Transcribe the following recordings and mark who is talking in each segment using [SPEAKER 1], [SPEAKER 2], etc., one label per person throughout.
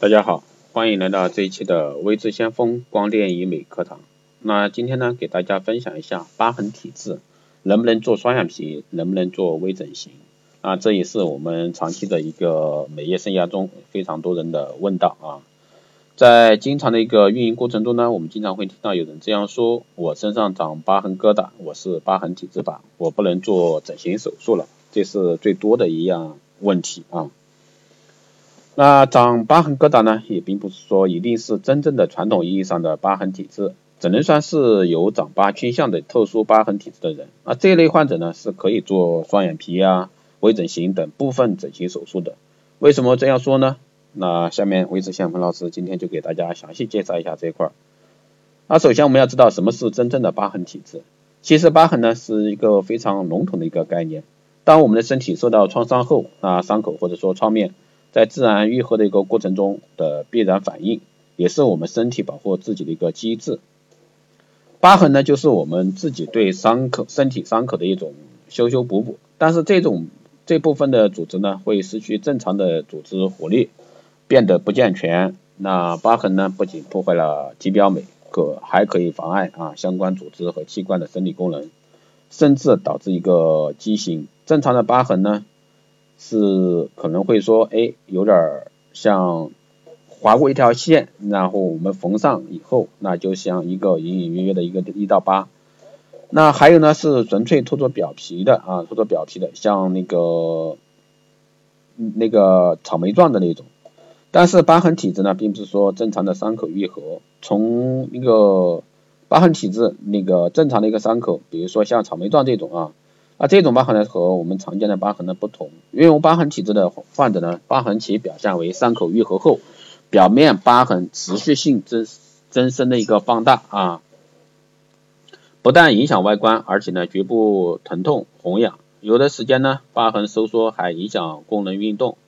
[SPEAKER 1] 大家好，欢迎来到这一期的微智先锋光电医美课堂。那今天呢，给大家分享一下疤痕体质能不能做双眼皮，能不能做微整形啊？这也是我们长期的一个美业生涯中非常多人的问道啊。在经常的一个运营过程中呢，我们经常会听到有人这样说：我身上长疤痕疙瘩，我是疤痕体质吧，我不能做整形手术了。这是最多的一样问题啊。那长疤痕疙瘩呢，也并不是说一定是真正的传统意义上的疤痕体质，只能算是有长疤倾向的特殊疤痕体质的人。啊，这类患者呢，是可以做双眼皮啊、微整形等部分整形手术的。为什么这样说呢？那下面维持先锋老师今天就给大家详细介绍一下这一块。那首先我们要知道什么是真正的疤痕体质。其实疤痕呢是一个非常笼统的一个概念。当我们的身体受到创伤后，那伤口或者说创面。在自然愈合的一个过程中的必然反应，也是我们身体保护自己的一个机制。疤痕呢，就是我们自己对伤口、身体伤口的一种修修补补。但是这种这部分的组织呢，会失去正常的组织活力，变得不健全。那疤痕呢，不仅破坏了体表美，可还可以妨碍啊相关组织和器官的生理功能，甚至导致一个畸形。正常的疤痕呢？是可能会说，哎，有点像划过一条线，然后我们缝上以后，那就像一个隐隐约约的一个一道疤。那还有呢，是纯粹脱脱表皮的啊，脱脱表皮的，像那个那个草莓状的那种。但是疤痕体质呢，并不是说正常的伤口愈合，从那个疤痕体质那个正常的一个伤口，比如说像草莓状这种啊。那这种疤痕呢和我们常见的疤痕呢不同，因为疤痕体质的患者呢，疤痕其表现为伤口愈合后，表面疤痕持续性增增生的一个放大啊，不但影响外观，而且呢局部疼痛红痒，有的时间呢疤痕收缩还影响功能运动。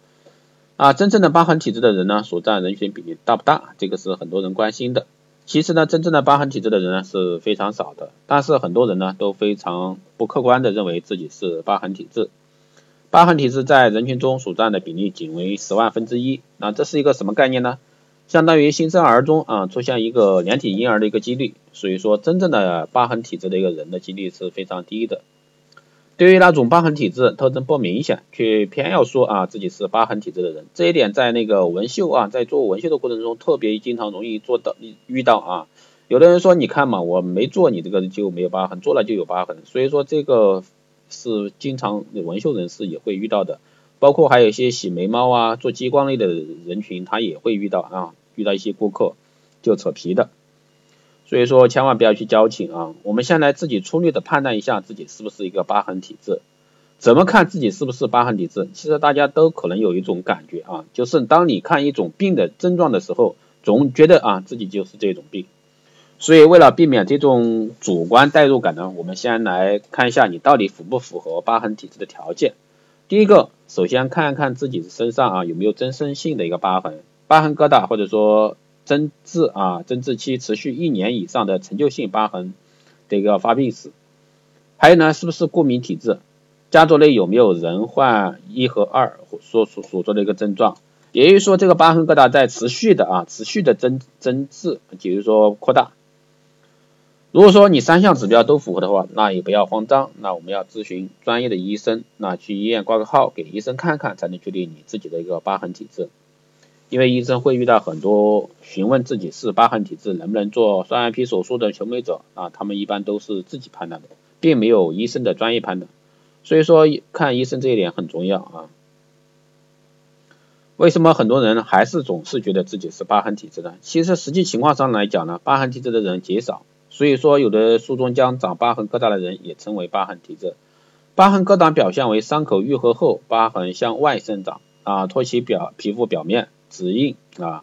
[SPEAKER 1] 啊，真正的疤痕体质的人呢所占人群比例大不大？这个是很多人关心的。其实呢，真正的疤痕体质的人呢是非常少的，但是很多人呢都非常不客观的认为自己是疤痕体质。疤痕体质在人群中所占的比例仅为十万分之一，那这是一个什么概念呢？相当于新生儿中啊出现一个连体婴儿的一个几率，所以说真正的疤痕体质的一个人的几率是非常低的。对于那种疤痕体质特征不明显，却偏要说啊自己是疤痕体质的人，这一点在那个纹绣啊，在做纹绣的过程中特别经常容易做到遇到啊。有的人说你看嘛，我没做你这个就没有疤痕，做了就有疤痕，所以说这个是经常纹绣人士也会遇到的，包括还有一些洗眉毛啊、做激光类的人群，他也会遇到啊，遇到一些顾客就扯皮的。所以说千万不要去矫情啊！我们先来自己粗略的判断一下自己是不是一个疤痕体质。怎么看自己是不是疤痕体质？其实大家都可能有一种感觉啊，就是当你看一种病的症状的时候，总觉得啊自己就是这种病。所以为了避免这种主观代入感呢，我们先来看一下你到底符不符合疤痕体质的条件。第一个，首先看一看自己身上啊有没有增生性的一个疤痕，疤痕疙瘩或者说。增治啊，增治期持续一年以上的陈旧性疤痕的一个发病史，还有呢，是不是过敏体质？家族内有没有人患一和二所所所说的一个症状？也就是说，这个疤痕疙瘩在持续的啊，持续的增增治，比如说扩大。如果说你三项指标都符合的话，那也不要慌张，那我们要咨询专业的医生，那去医院挂个号，给医生看看，才能确定你自己的一个疤痕体质。因为医生会遇到很多询问自己是疤痕体质能不能做双眼皮手术的求美者啊，他们一般都是自己判断的，并没有医生的专业判断，所以说看医生这一点很重要啊。为什么很多人还是总是觉得自己是疤痕体质呢？其实实际情况上来讲呢，疤痕体质的人极少，所以说有的书中将长疤痕疙瘩的人也称为疤痕体质。疤痕疙瘩表现为伤口愈合后，疤痕向外生长啊，托起表皮肤表面。指印啊，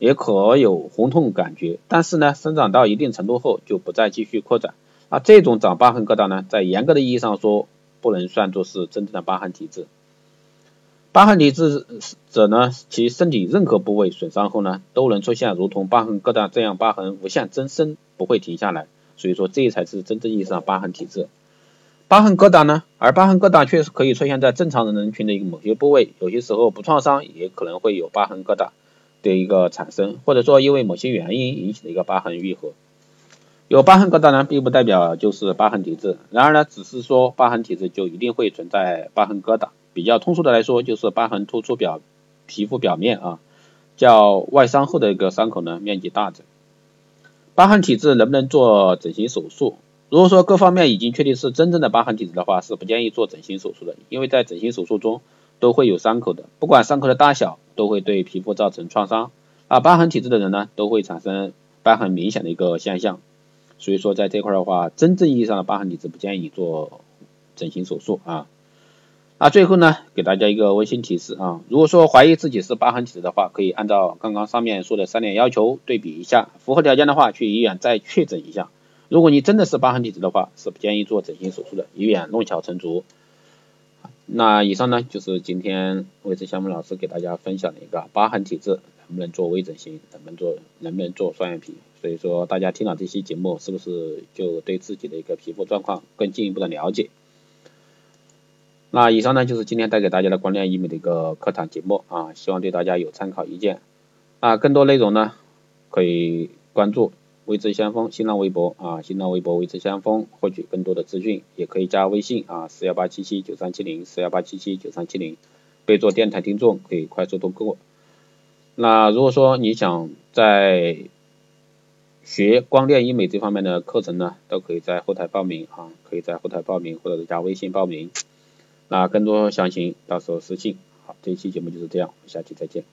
[SPEAKER 1] 也可有红痛感觉，但是呢，生长到一定程度后就不再继续扩展。啊，这种长疤痕疙瘩呢，在严格的意义上说，不能算作是真正的疤痕体质。疤痕体质者呢，其身体任何部位损伤后呢，都能出现如同疤痕疙瘩这样疤痕无限增生，不会停下来。所以说，这才是真正意义上疤痕体质。疤痕疙瘩呢？而疤痕疙瘩确实可以出现在正常人人群的一个某些部位，有些时候不创伤也可能会有疤痕疙瘩。的一个产生，或者说因为某些原因引起的一个疤痕愈合。有疤痕疙瘩呢，并不代表就是疤痕体质，然而呢，只是说疤痕体质就一定会存在疤痕疙瘩。比较通俗的来说，就是疤痕突出表皮肤表面啊，较外伤后的一个伤口呢面积大者。疤痕体质能不能做整形手术？如果说各方面已经确定是真正的疤痕体质的话，是不建议做整形手术的，因为在整形手术中都会有伤口的，不管伤口的大小，都会对皮肤造成创伤。啊，疤痕体质的人呢，都会产生疤痕明显的一个现象。所以说，在这块的话，真正意义上的疤痕体质不建议做整形手术啊。那最后呢，给大家一个温馨提示啊，如果说怀疑自己是疤痕体质的话，可以按照刚刚上面说的三点要求对比一下，符合条件的话，去医院再确诊一下。如果你真的是疤痕体质的话，是不建议做整形手术的，以免弄巧成拙。那以上呢，就是今天微智项目老师给大家分享的一个疤痕体质能不能做微整形，能不能做能不能做双眼皮。所以说大家听了这期节目，是不是就对自己的一个皮肤状况更进一步的了解？那以上呢就是今天带给大家的光亮医美的一个课堂节目啊，希望对大家有参考意见。啊，更多内容呢可以关注微智先锋新浪微博啊，新浪微博微智先锋获取更多的资讯，也可以加微信啊四幺八七七九三七零四幺八七七九三七零，备注电台听众可以快速通过。那如果说你想在学光电医美这方面的课程呢，都可以在后台报名啊，可以在后台报名或者加微信报名。那更多详情到时候私信。好，这一期节目就是这样，下期再见。